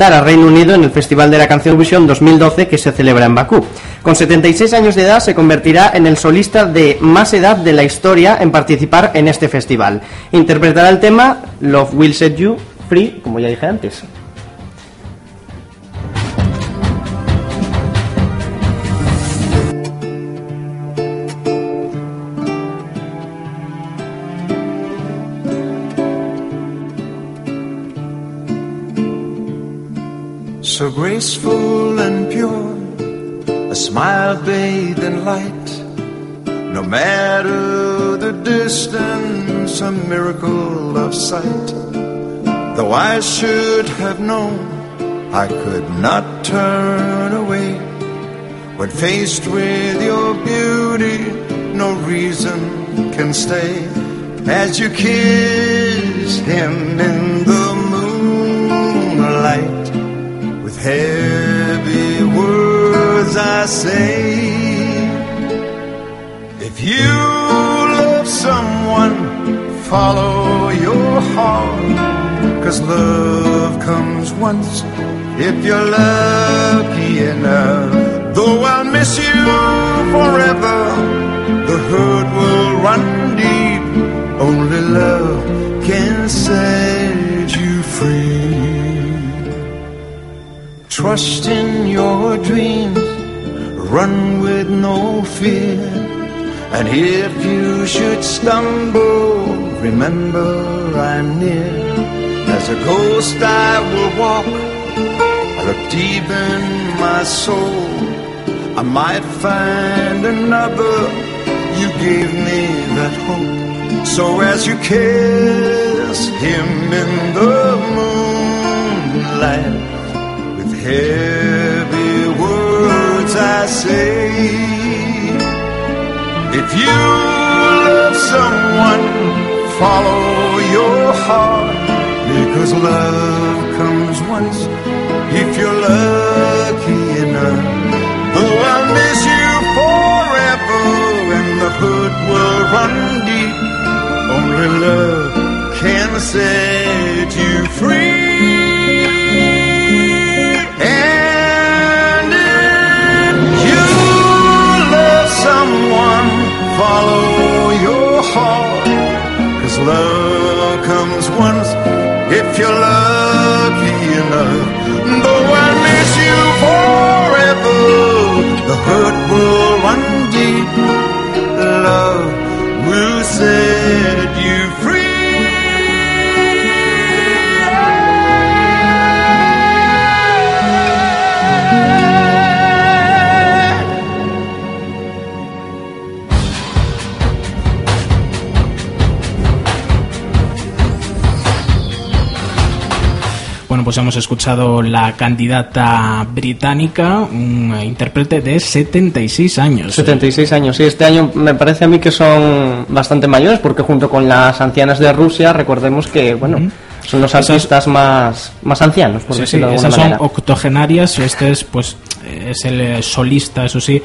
a Reino Unido en el Festival de la Canción Eurovisión 2012 que se celebra en Bakú. Con 76 años de edad se convertirá en el solista de más edad de la historia en participar en este festival. Interpretará el tema Love Will Set You Free, como ya dije antes. So graceful and pure, a smile bathed in light. No matter the distance, a miracle of sight. Though I should have known, I could not turn away. When faced with your beauty, no reason can stay. As you kiss him in the heavy words I say, if you love someone, follow your heart. Cause love comes once if you're lucky enough. Though I'll miss you forever, the hurt will run deep. Only love can set you free. Trust in your dreams, run with no fear. And if you should stumble, remember I'm near. As a ghost I will walk, I look deep in my soul. I might find another, you gave me that hope. So as you kiss him in the moonlight, heavy words I say, if you love someone, follow your heart. Because love comes once if you're lucky enough. Though I'll miss you forever and the hood will run deep, only love can set you free. Enough. Though I miss you forever, the hurt will run deep. Love will set hemos escuchado la candidata británica, un intérprete de 76 años. 76 años, sí. Este año me parece a mí que son bastante mayores porque junto con las ancianas de Rusia, recordemos que, bueno, son los Esas- artistas más, más ancianos, por Sí, sí, decirlo de alguna esas son octogenarias, este es pues es el eh, solista, eso sí,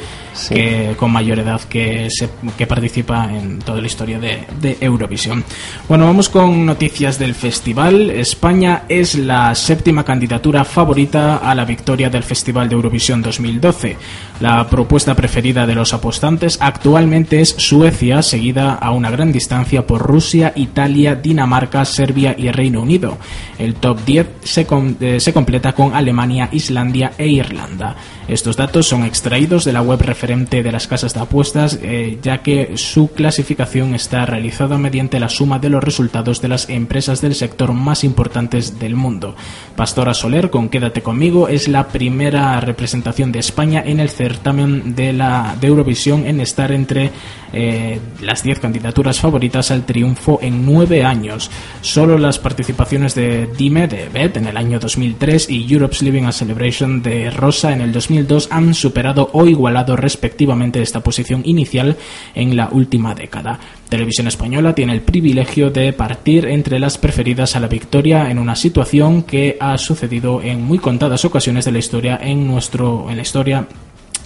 que con mayor edad que, se, que participa en toda la historia de, de Eurovisión. Bueno, vamos con noticias del festival. España es la séptima candidatura favorita a la victoria del Festival de Eurovisión 2012. La propuesta preferida de los apostantes actualmente es Suecia, seguida a una gran distancia por Rusia, Italia, Dinamarca, Serbia y Reino Unido. El top 10 se, com- eh, se completa con Alemania, Islandia e Irlanda. Estos datos son extraídos de la web referente de las casas de apuestas, eh, ya que su clasificación está realizada mediante la suma de los resultados de las empresas del sector más importantes del mundo. Pastora Soler, con Quédate conmigo, es la primera representación de España en el certamen de, la, de Eurovisión en estar entre eh, las 10 candidaturas favoritas al triunfo en 9 años. Solo las participaciones de Dime de Bet en el año 2003 y Europe's Living a Celebration de Rosa en el 2002 han superado o igualado respectivamente esta posición inicial en la última década. Televisión Española tiene el privilegio de partir entre las preferidas a la victoria en una situación que ha sucedido en muy contadas ocasiones de la historia en nuestro en la historia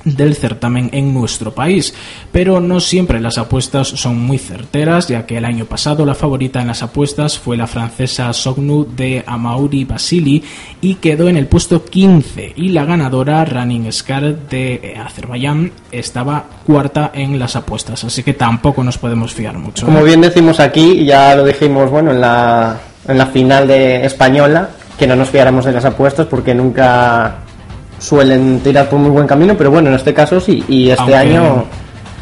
del certamen en nuestro país. Pero no siempre las apuestas son muy certeras, ya que el año pasado la favorita en las apuestas fue la francesa Sognu de Amauri Basili y quedó en el puesto 15 y la ganadora Running Scar de eh, Azerbaiyán estaba cuarta en las apuestas, así que tampoco nos podemos fiar mucho. Como bien decimos aquí, ya lo dijimos bueno en la, en la final de española, que no nos fiáramos de las apuestas porque nunca suelen tirar por muy buen camino, pero bueno, en este caso sí, y este Aunque- año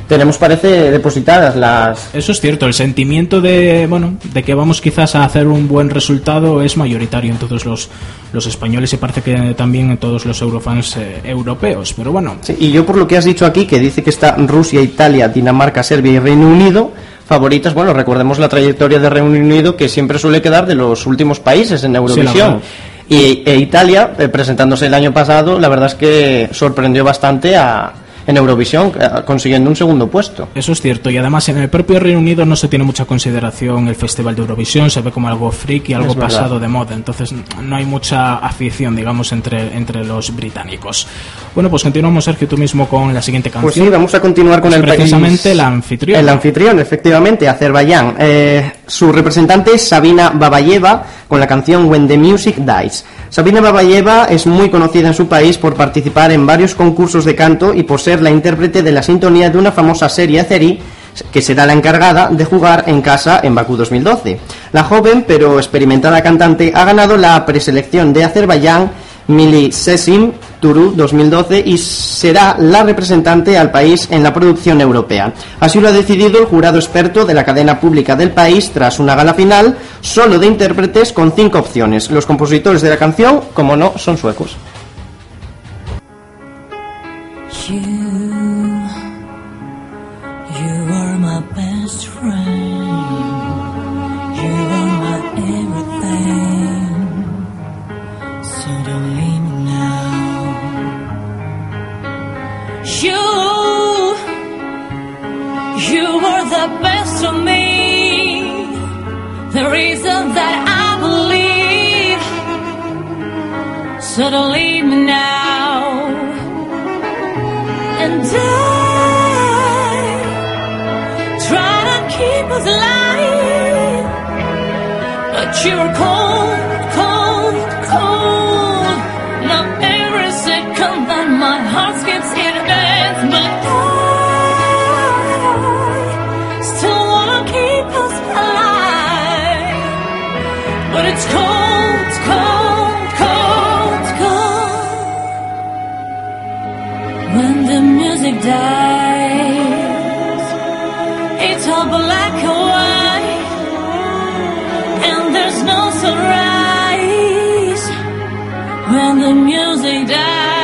tenemos parece depositadas las Eso es cierto, el sentimiento de, bueno, de que vamos quizás a hacer un buen resultado es mayoritario en todos los, los españoles y parece que también en todos los eurofans eh, europeos. Pero bueno, Sí, y yo por lo que has dicho aquí, que dice que está Rusia, Italia, Dinamarca, Serbia y Reino Unido, favoritas, bueno, recordemos la trayectoria de Reino Unido que siempre suele quedar de los últimos países en Eurovisión. Y e Italia, eh, presentándose el año pasado, la verdad es que sorprendió bastante a, en Eurovisión, eh, consiguiendo un segundo puesto. Eso es cierto, y además en el propio Reino Unido no se tiene mucha consideración el Festival de Eurovisión, se ve como algo freak y algo pasado de moda, entonces no hay mucha afición, digamos, entre, entre los británicos. Bueno, pues continuamos, Sergio, tú mismo con la siguiente canción. Pues sí, vamos a continuar con Es el país- precisamente el anfitrión. El anfitrión, efectivamente, Azerbaiyán. Eh, su representante es Sabina Babayeva con la canción When the Music Dies. Sabina Babayeva es muy conocida en su país por participar en varios concursos de canto y por ser la intérprete de la sintonía de una famosa serie Azeri que será la encargada de jugar en casa en Bakú 2012. La joven pero experimentada cantante ha ganado la preselección de Azerbaiyán Mili Sesim Turu 2012 y será la representante al país en la producción europea. Así lo ha decidido el jurado experto de la cadena pública del país tras una gala final solo de intérpretes con cinco opciones. Los compositores de la canción, como no, son suecos. You, you were the best of me. The reason that I believe. So it's all black and white, and there's no sunrise. When the music dies,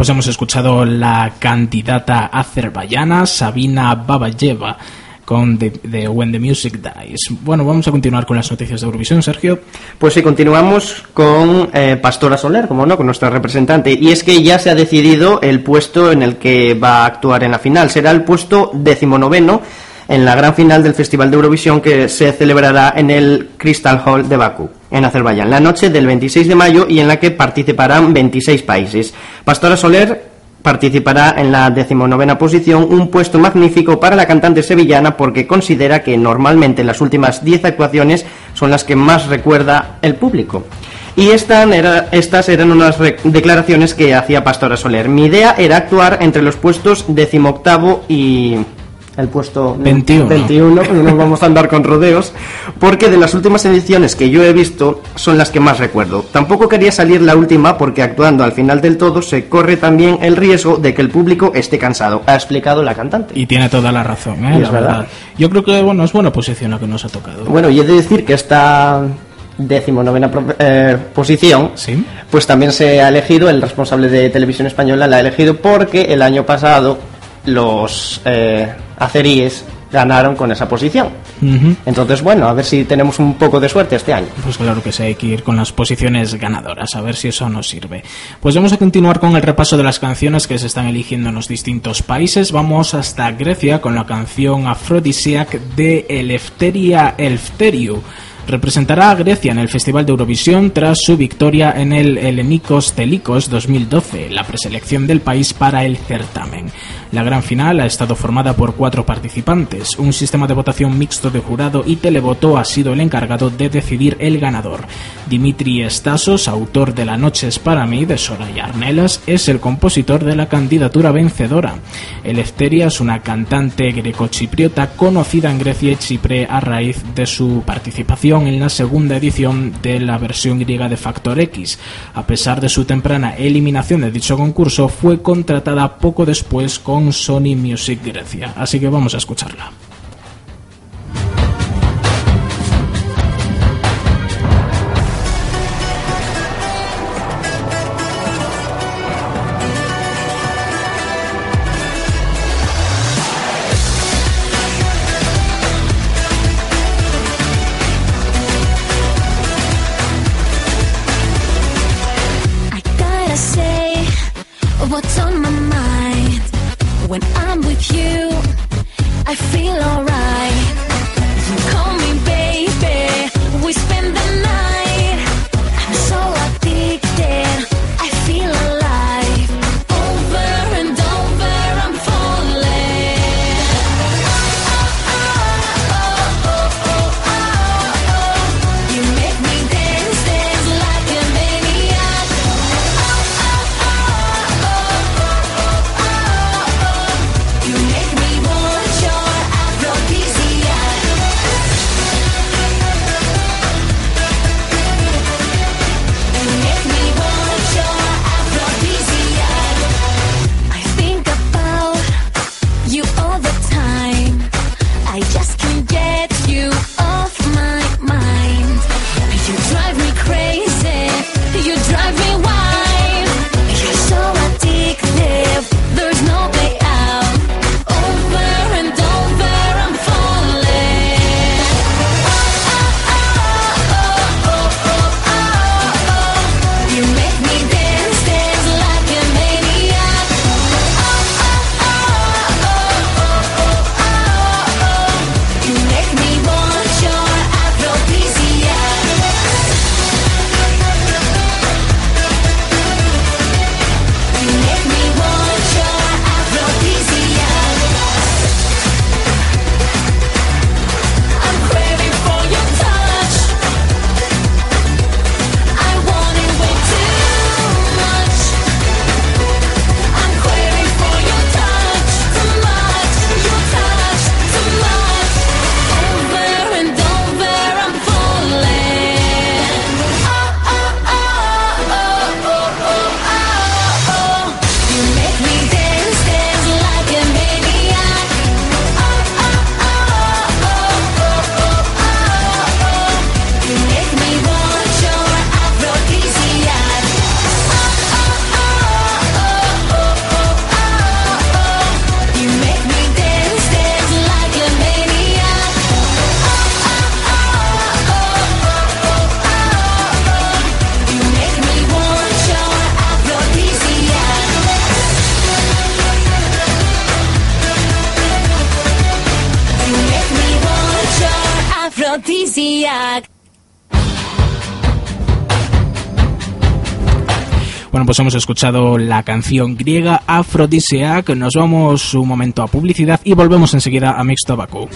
pues hemos escuchado la candidata azerbaiyana Sabina Babayeva con When the Music Dies. Bueno, vamos a continuar con las noticias de Eurovisión, Sergio. Pues sí, continuamos con eh, Pastora Soler, como no, con nuestra representante. Y es que ya se ha decidido el puesto en el que va a actuar en la final. Será el puesto decimonoveno en la gran final del Festival de Eurovisión que se celebrará en el Crystal Hall de Bakú, en Azerbaiyán, la noche del 26 de mayo y en la que participarán 26 países. Pastora Soler participará en la decimonovena posición, un puesto magnífico para la cantante sevillana porque considera que normalmente las últimas 10 actuaciones son las que más recuerda el público. Y estas eran unas declaraciones que hacía Pastora Soler. Mi idea era actuar entre los puestos decimoctavo y el puesto 21. 21, no nos vamos a andar con rodeos, porque de las últimas ediciones que yo he visto son las que más recuerdo. Tampoco quería salir la última porque actuando al final del todo se corre también el riesgo de que el público esté cansado, ha explicado la cantante. Y tiene toda la razón, ¿eh? Y la es verdad. verdad. Yo creo que bueno, es buena posición la que nos ha tocado. Bueno, y he de decir que esta decimonovena eh, posición, Sí. pues también se ha elegido, el responsable de Televisión Española la ha elegido porque el año pasado los eh, azeríes ganaron con esa posición. Entonces, bueno, a ver si tenemos un poco de suerte este año. Pues claro que sí, hay que ir con las posiciones ganadoras, a ver si eso nos sirve. Pues vamos a continuar con el repaso de las canciones que se están eligiendo en los distintos países. Vamos hasta Grecia con la canción Aphrodisiac de Eleftheria Elfteriou. Representará a Grecia en el Festival de Eurovisión tras su victoria en el Helenikos Telikos 2012, la preselección del país para el certamen. La gran final ha estado formada por cuatro participantes. Un sistema de votación mixto de jurado y televoto ha sido el encargado de decidir el ganador. Dimitri Stasos, autor de La noche es para mí de Soraya Arnelas, es el compositor de la candidatura vencedora. Eleftheria es una cantante grecochipriota conocida en Grecia y Chipre a raíz de su participación en la segunda edición de la versión griega de Factor X. A pesar de su temprana eliminación de dicho concurso, fue contratada poco después con Sony Music Grecia. Así que vamos a escucharla. Bueno, pues hemos escuchado la canción griega Aphrodisiac. Nos vamos un momento a publicidad y volvemos enseguida a Mixed Tobacco.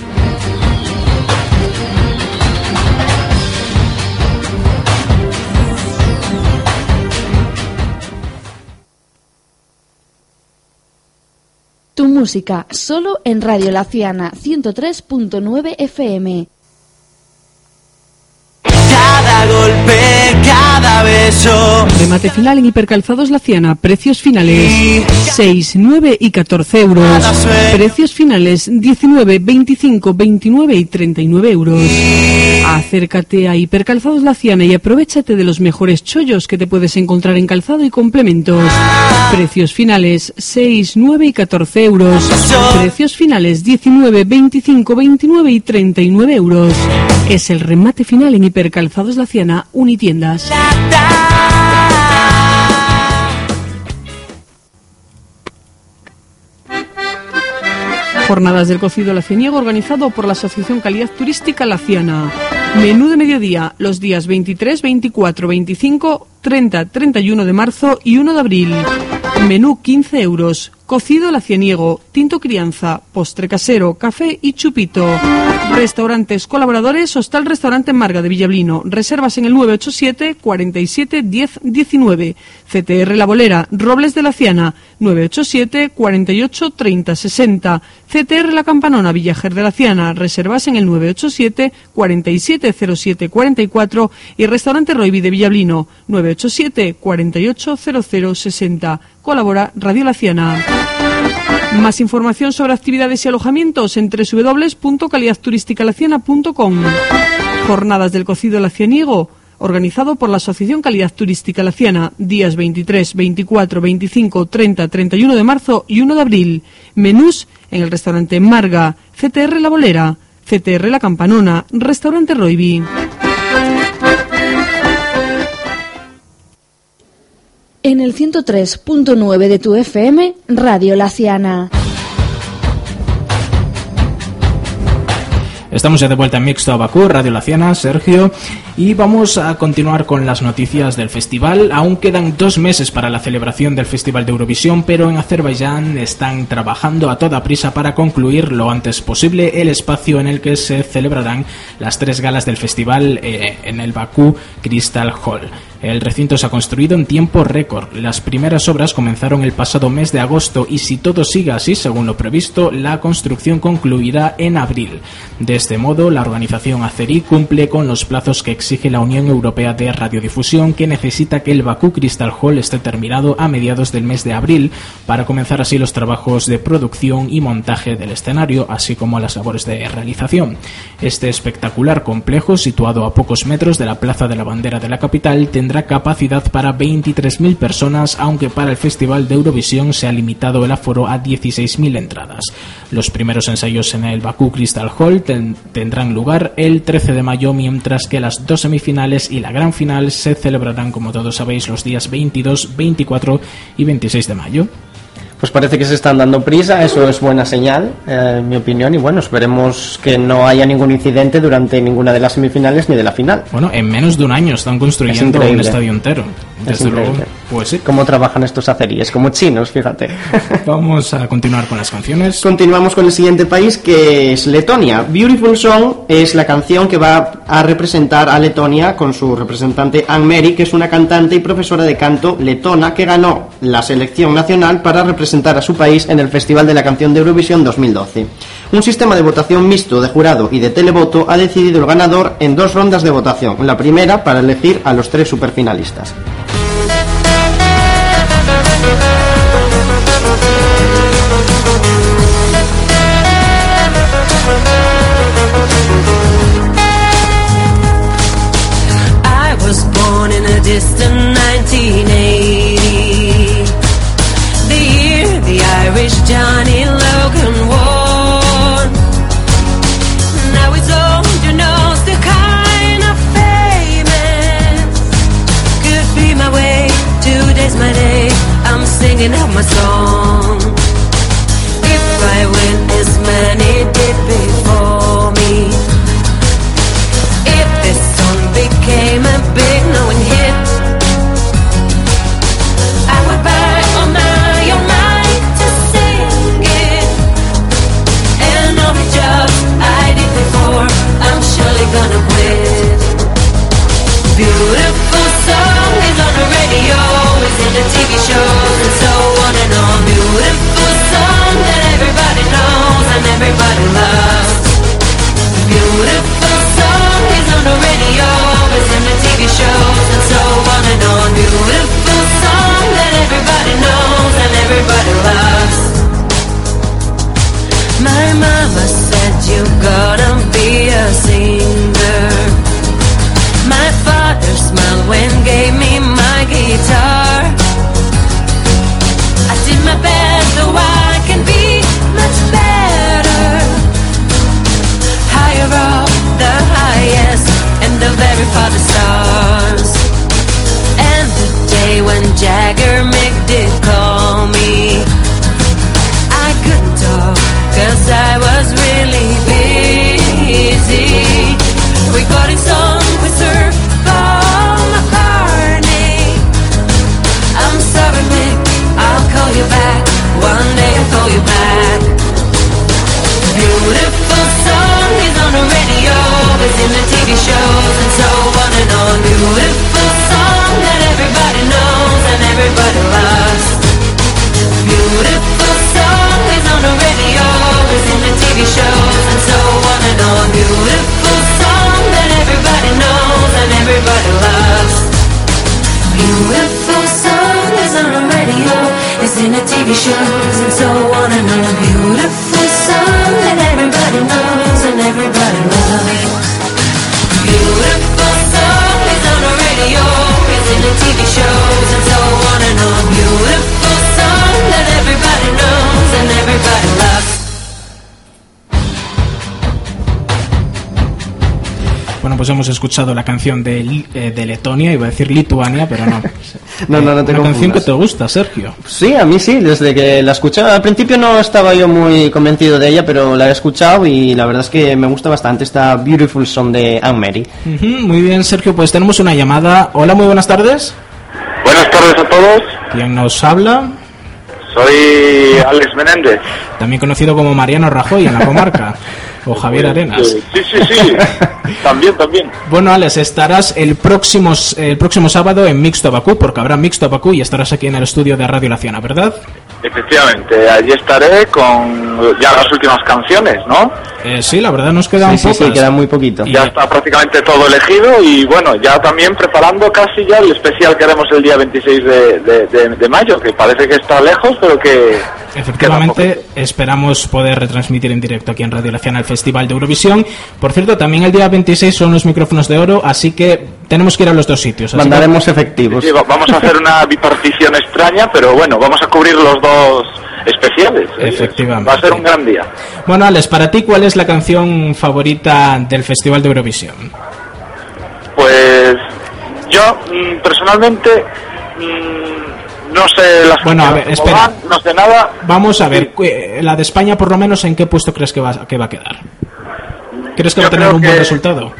Tu música, solo en Radio Laciana 103.9 FM. Cada beso. Remate final en Hipercalzados Laciana. Precios finales 6, 9 y 14 euros. Precios finales 19, 25, 29 y 39 euros. Acércate a Hipercalzados Laciana y aprovechate de los mejores chollos que te puedes encontrar en calzado y complementos. Precios finales 6, 9 y 14 euros. Precios finales 19, 25, 29 y 39 euros. Es el remate final en Hipercalzados Laciana Unitiendas. Jornadas del cocido lacianiego organizado por la Asociación Calidad Turística Laciana. Menú de mediodía los días 23, 24, 25, 30, 31 de marzo y 1 de abril. Menú 15 euros. Cocido lacianiego, tinto crianza, postre casero, café y chupito. Restaurantes colaboradores, Hostal Restaurante Marga de Villablino. Reservas en el 987 47 10 19. CTR La Bolera, Robles de la Ciana, 987 48 30 60. CTR La Campanona, Villajer de la Ciana. Reservas en el 987 47 07 44. Y Restaurante Roibi de Villablino, 987 48 00 60. Colabora Radio La Ciana. Más información sobre actividades y alojamientos en www.calidadturisticalaciana.com. Jornadas del cocido lacianiego, organizado por la Asociación Calidad Turística Laciana, días 23, 24, 25, 30, 31 de marzo y 1 de abril. Menús en el restaurante Marga, CTR La Bolera, CTR La Campanona, Restaurante Roibi. En el 103.9 de tu FM, Radio Laciana. Estamos ya de vuelta en Mixto Abacú, Radio Laciana, Sergio, y vamos a continuar con las noticias del festival. Aún quedan dos meses para la celebración del Festival de Eurovisión, pero en Azerbaiyán están trabajando a toda prisa para concluir lo antes posible el espacio en el que se celebrarán las tres galas del festival eh, en el Bakú Crystal Hall. El recinto se ha construido en tiempo récord. Las primeras obras comenzaron el pasado mes de agosto y si todo sigue así, según lo previsto, la construcción concluirá en abril. De este modo, la organización azerí cumple con los plazos que exige la Unión Europea de Radiodifusión, que necesita que el Bakú Crystal Hall esté terminado a mediados del mes de abril para comenzar así los trabajos de producción y montaje del escenario, así como las labores de realización. Este espectacular complejo, situado a pocos metros de la Plaza de la Bandera de la capital, tendrá capacidad para 23.000 personas, aunque para el Festival de Eurovisión se ha limitado el aforo a 16.000 entradas. Los primeros ensayos en el Bakú Crystal Hall ten- tendrán lugar el 13 de mayo, mientras que las dos semifinales y la gran final se celebrarán, como todos sabéis, los días 22, 24 y 26 de mayo. Pues parece que se están dando prisa, eso es buena señal, eh, en mi opinión, y bueno, esperemos que no haya ningún incidente durante ninguna de las semifinales ni de la final. Bueno, en menos de un año están construyendo un increíble. estadio entero. Es Desde luego, increíble. pues sí. ¿Cómo trabajan estos aceríes? Como chinos, fíjate. Vamos a continuar con las canciones. Continuamos con el siguiente país que es Letonia. Beautiful Song es la canción que va a representar a Letonia con su representante Anne Mary, que es una cantante y profesora de canto letona que ganó la selección nacional para representar a su país en el Festival de la Canción de Eurovisión 2012. Un sistema de votación mixto de jurado y de televoto ha decidido el ganador en dos rondas de votación. La primera para elegir a los tres superfinalistas. I was born in a distant 1980. Singing out my song. Everybody loves. Beautiful song on the radio, is in the TV shows, and so on and on. Beautiful song that everybody knows and everybody loves. My mama said you gotta be a singer. My father smiled when in the TV shows, and so on and on. Beautiful song that everybody knows and everybody loves. Beautiful song is on the radio, is in the TV shows, and so on and on. Beautiful song that everybody knows and everybody loves. Bueno, pues hemos escuchado la canción de, eh, de Letonia, iba a decir Lituania, pero no. No, no, no te Una canción que te gusta, Sergio. Sí, a mí sí, desde que la escuchaba. Al principio no estaba yo muy convencido de ella, pero la he escuchado y la verdad es que me gusta bastante esta Beautiful Song de Anne Mary. Ujú, muy bien, Sergio, pues tenemos una llamada. Hola, muy buenas tardes. Buenas tardes a todos, ¿Quién nos habla? soy Alex Menéndez. También conocido como Mariano Rajoy en la comarca. o Javier Arenas. Sí, sí, sí, también, también. Bueno, Alex, estarás el próximo, el próximo sábado en Mixto Bakú, porque habrá Mixto Bakú y estarás aquí en el estudio de Radio La Ciana, ¿verdad? Efectivamente, allí estaré con ya las últimas canciones, ¿no? Eh, sí, la verdad nos quedan Sí, sí, queda muy poquito. Y- Ya está prácticamente todo elegido y bueno, ya también preparando casi ya el especial que haremos el día 26 de, de- de- de mayo, que parece que está lejos, pero que... Efectivamente, esperamos poder retransmitir en directo aquí en Radio La Ciana el Festival de Eurovisión. Por cierto, también el día 26 son los micrófonos de oro, así que tenemos que ir a los dos sitios. así que- Mandaremos efectivos. Sí, vamos a hacer una bipartición extraña, pero bueno, vamos a cubrir los dos especiales. Efectivamente. Va a ser un gran día. Bueno, Alex, para ti, ¿cuál es la canción favorita del Festival de Eurovisión? Pues yo mm, personalmente mm, no sé las Bueno, a ver, espera. van, no sé nada. Vamos a ver, eh, la de España, por lo menos, ¿en qué puesto crees que va, que va a quedar? ¿Crees que Yo va a tener un buen que- resultado?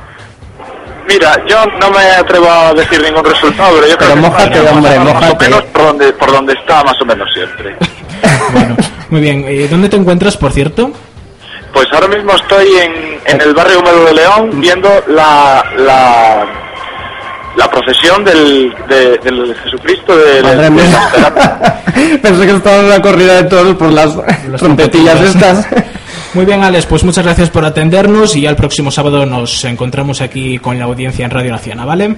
Mira, yo no me atrevo a decir ningún resultado, pero yo creo Pero que España hombre, más o menos por donde, por donde está más o menos siempre. Bueno, muy bien. Eh, ¿Dónde te encuentras, por cierto? Pues ahora mismo estoy en, en el barrio húmedo de León viendo la, la, la procesión del, de- del Jesucristo de, Madre la. Pensé que estaba en una corrida de toros por las trompetillas. estas. Muy bien, Alex, pues muchas gracias por atendernos y ya el próximo sábado nos encontramos aquí con la audiencia en Radio Nacional, ¿vale?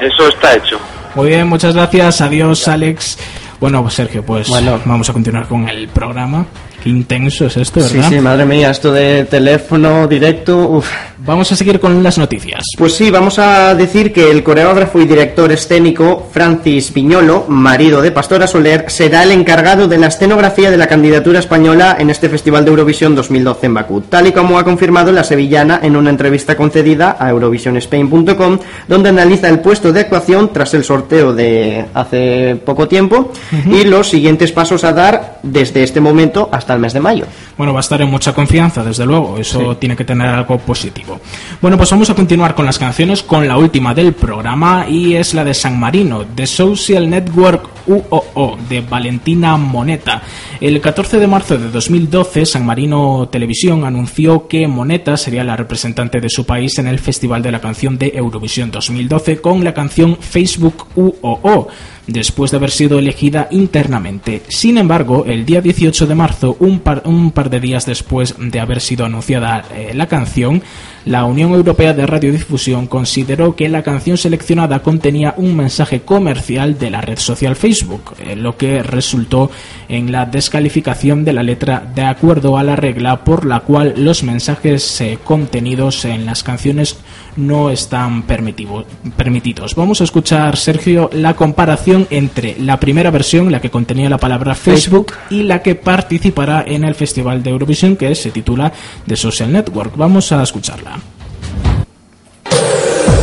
Eso está hecho. Muy bien, muchas gracias. Adiós, Alex. Bueno, pues, Sergio, pues Bueno. vamos a continuar con el programa. Qué intenso es esto, Sí, ¿verdad? sí, madre mía, esto de teléfono directo, uf. Vamos a seguir con las noticias. Pues sí, vamos a decir que el coreógrafo y director escénico Francis Piñolo, marido de Pastora Soler, será el encargado de la escenografía de la candidatura española en este Festival de Eurovisión 2012 en Bakú, tal y como ha confirmado la sevillana en una entrevista concedida a EurovisionSpain.com, donde analiza el puesto de actuación tras el sorteo de hace poco tiempo y los siguientes pasos a dar desde este momento hasta el mes de mayo. Bueno, va a estar en mucha confianza, desde luego. Eso tiene que tener algo positivo. Bueno, pues vamos a continuar con las canciones, con la última del programa y es la de San Marino, The Social Network UOO de Valentina Moneta. El 14 de marzo de 2012, San Marino Televisión anunció que Moneta sería la representante de su país en el Festival de la Canción de Eurovisión 2012 con la canción Facebook UOO después de haber sido elegida internamente. Sin embargo, el día 18 de marzo, un par, un par de días después de haber sido anunciada eh, la canción, la Unión Europea de Radiodifusión consideró que la canción seleccionada contenía un mensaje comercial de la red social Facebook, eh, lo que resultó en la descalificación de la letra de acuerdo a la regla por la cual los mensajes eh, contenidos en las canciones no están permitidos. Vamos a escuchar, Sergio, la comparación entre la primera versión, la que contenía la palabra Facebook, y la que participará en el Festival de Eurovisión, que se titula The Social Network. Vamos a escucharla.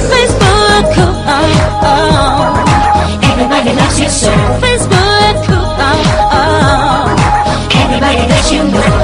Facebook, oh, oh. Everybody loves you so. Facebook, oh, oh. Everybody that you know.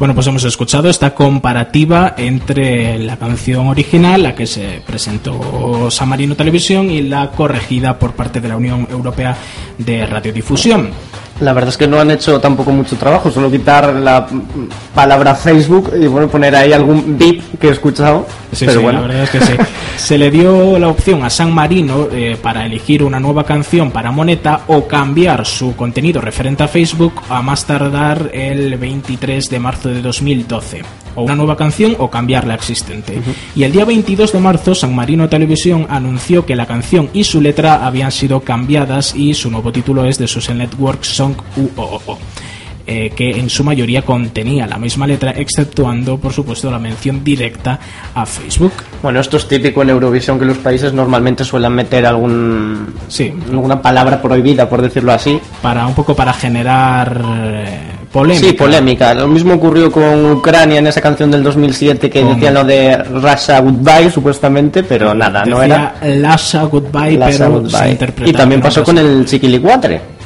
Bueno, pues hemos escuchado esta comparativa entre la canción original, la que se presentó San Marino Televisión, y la corregida por parte de la Unión Europea de Radiodifusión. La verdad es que no han hecho tampoco mucho trabajo, solo quitar la palabra Facebook y poner ahí algún beep que he escuchado. Sí, pero sí, bueno. la verdad es que sí. Se le dio la opción a San Marino eh, para elegir una nueva canción para Moneta o cambiar su contenido referente a Facebook a más tardar el 23 de marzo de 2012. O una nueva canción o cambiar la existente. Y el día 22 de marzo, San Marino Televisión anunció que la canción y su letra habían sido cambiadas y su nuevo título es The Social Network Song UOO eh, que en su mayoría contenía la misma letra, exceptuando, por supuesto, la mención directa a Facebook. Bueno, esto es típico en Eurovisión que los países normalmente suelen meter algún Sí. alguna palabra prohibida, por decirlo así. Para un poco para generar eh, polémica. Sí, polémica. Lo mismo ocurrió con Ucrania en esa canción del 2007 que Con- decían lo de Russia Goodbye, supuestamente, pero nada, no Decía era Lasha Goodbye, pero Goodbye. se Y también pasó con el Chiquilicuatre.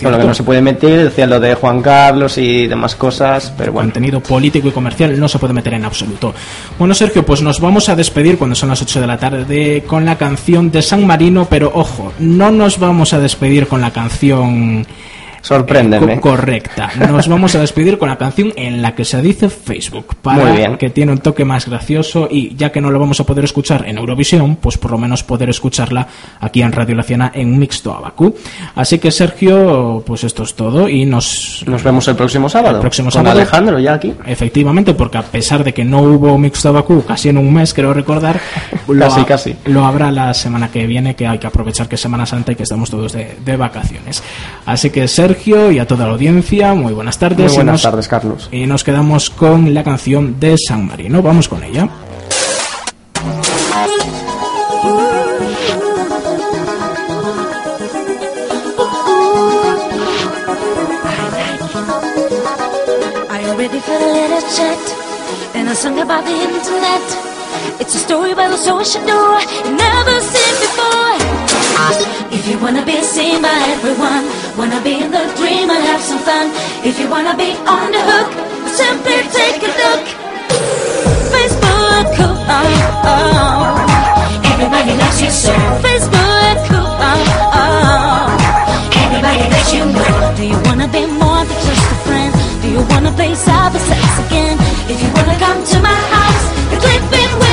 Con lo que no se puede meter, decía lo de Juan Carlos y demás cosas, pero bueno. contenido político y comercial no se puede meter en absoluto. Bueno, Sergio, pues nos vamos a despedir cuando son las 8 de la tarde con la canción de San Marino, pero ojo, no nos vamos a despedir con la canción Sorpréndeme. co- correcta. Nos vamos a despedir con la canción en la que se dice Facebook, para Muy bien. que tiene un toque más gracioso y ya que no lo vamos a poder escuchar en Eurovisión, pues por lo menos poder escucharla aquí en Radio La Ciana en Mixto Abacú. Así que Sergio, pues esto es todo y nos Nos vemos el próximo sábado. El próximo con sábado. Alejandro ya aquí. Efectivamente, porque a pesar de que no hubo Mixto Abacú casi en un mes, creo recordar, lo, Casi, ha- casi. lo habrá la semana que viene, que hay que aprovechar que es Semana Santa y que estamos todos de, de vacaciones. Así que Sergio y a toda la audiencia, muy buenas tardes. Muy buenas nos- tardes, Carlos. Y nos quedamos con la canción de San Marino. Vamos con ella. Are you ready for the little chat? And a song about the internet. It's a story about a social door you never seen before. If you wanna be seen by everyone, wanna be in the dream and have some fun. If you wanna be on the hook, simply take a look. Facebook, oh, oh. oh. everybody loves you so. Facebook, oh, oh, oh. everybody that you know. Do you wanna be more than just a friend? Do you wanna play cyber sex again? If you wanna come to my house, click me with.